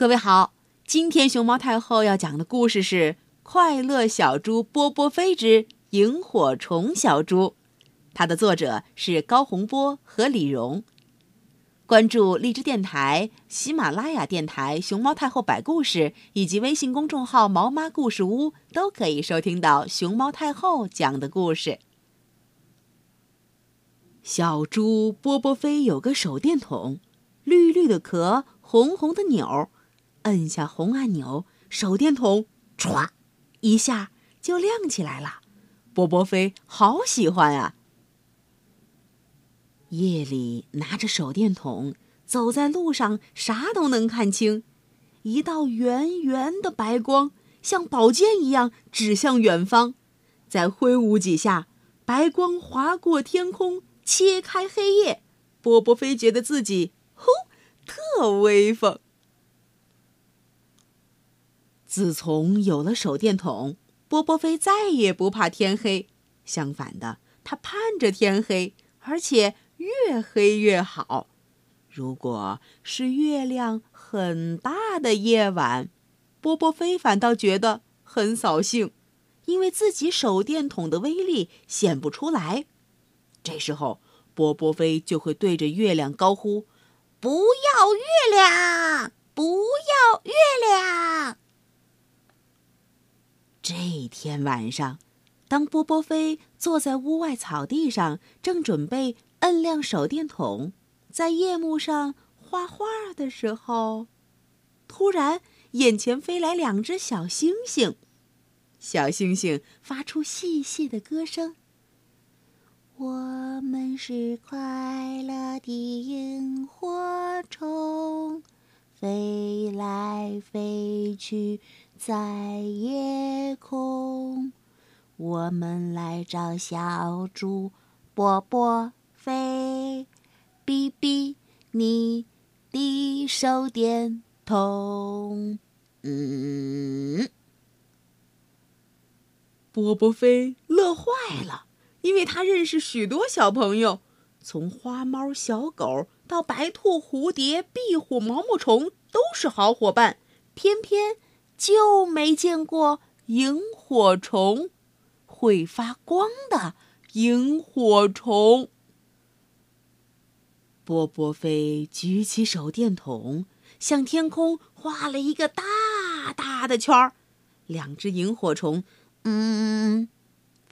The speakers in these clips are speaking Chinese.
各位好，今天熊猫太后要讲的故事是《快乐小猪波波飞之萤火虫小猪》，它的作者是高洪波和李荣。关注荔枝电台、喜马拉雅电台、熊猫太后摆故事以及微信公众号“毛妈故事屋”，都可以收听到熊猫太后讲的故事。小猪波波飞有个手电筒，绿绿的壳，红红的钮。摁下红按钮，手电筒唰一下就亮起来了。波波飞好喜欢啊！夜里拿着手电筒走在路上，啥都能看清。一道圆圆的白光像宝剑一样指向远方，再挥舞几下，白光划过天空，切开黑夜。波波飞觉得自己呼特威风。自从有了手电筒，波波飞再也不怕天黑。相反的，他盼着天黑，而且越黑越好。如果是月亮很大的夜晚，波波飞反倒觉得很扫兴，因为自己手电筒的威力显不出来。这时候，波波飞就会对着月亮高呼：“不要月亮，不要月亮！”这天晚上，当波波飞坐在屋外草地上，正准备摁亮手电筒，在夜幕上画画的时候，突然眼前飞来两只小星星。小星星发出细细的歌声：“我们是快乐的萤火虫，飞来飞去。”在夜空，我们来找小猪波波飞，比比你的手电筒。嗯，波波飞乐坏了，因为他认识许多小朋友，从花猫、小狗到白兔、蝴蝶、壁虎、毛毛虫，都是好伙伴。偏偏。就没见过萤火虫，会发光的萤火虫。波波飞举起手电筒，向天空画了一个大大的圈儿。两只萤火虫，嗯，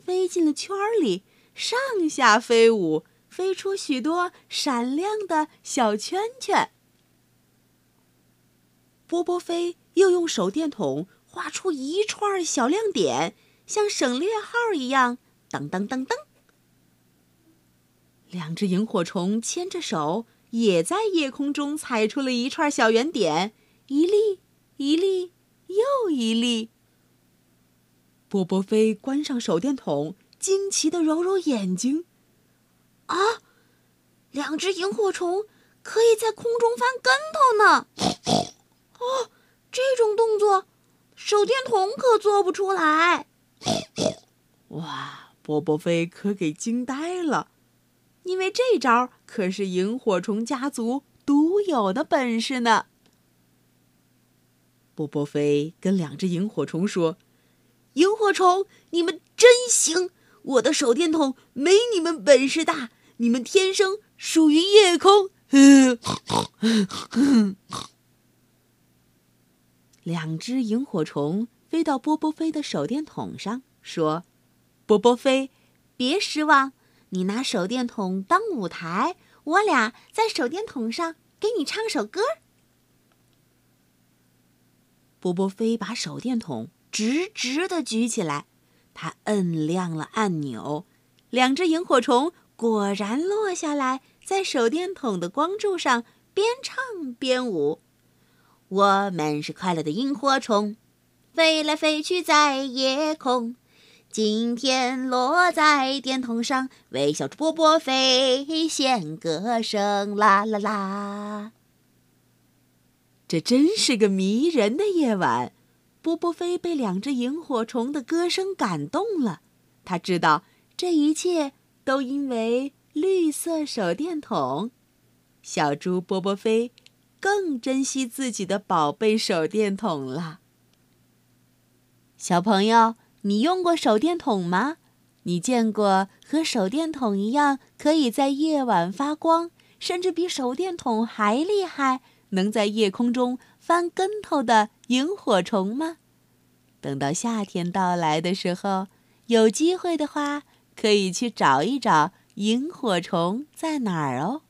飞进了圈儿里，上下飞舞，飞出许多闪亮的小圈圈。波波飞。又用手电筒画出一串小亮点，像省略号一样，噔噔噔噔。两只萤火虫牵着手，也在夜空中踩出了一串小圆点，一粒一粒又一粒。波波飞关上手电筒，惊奇的揉揉眼睛：“啊，两只萤火虫可以在空中翻跟头呢！”哦。这种动作，手电筒可做不出来。哇，波波飞可给惊呆了，因为这招可是萤火虫家族独有的本事呢。波波飞跟两只萤火虫说：“萤火虫，你们真行！我的手电筒没你们本事大，你们天生属于夜空。”两只萤火虫飞到波波飞的手电筒上，说：“波波飞，别失望，你拿手电筒当舞台，我俩在手电筒上给你唱首歌。”波波飞把手电筒直直的举起来，他摁亮了按钮，两只萤火虫果然落下来，在手电筒的光柱上边唱边舞。我们是快乐的萤火虫，飞来飞去在夜空。今天落在电筒上，为小猪波波飞献歌声，啦啦啦！这真是个迷人的夜晚。波波飞被两只萤火虫的歌声感动了，他知道这一切都因为绿色手电筒。小猪波波飞。更珍惜自己的宝贝手电筒了。小朋友，你用过手电筒吗？你见过和手电筒一样可以在夜晚发光，甚至比手电筒还厉害，能在夜空中翻跟头的萤火虫吗？等到夏天到来的时候，有机会的话，可以去找一找萤火虫在哪儿哦。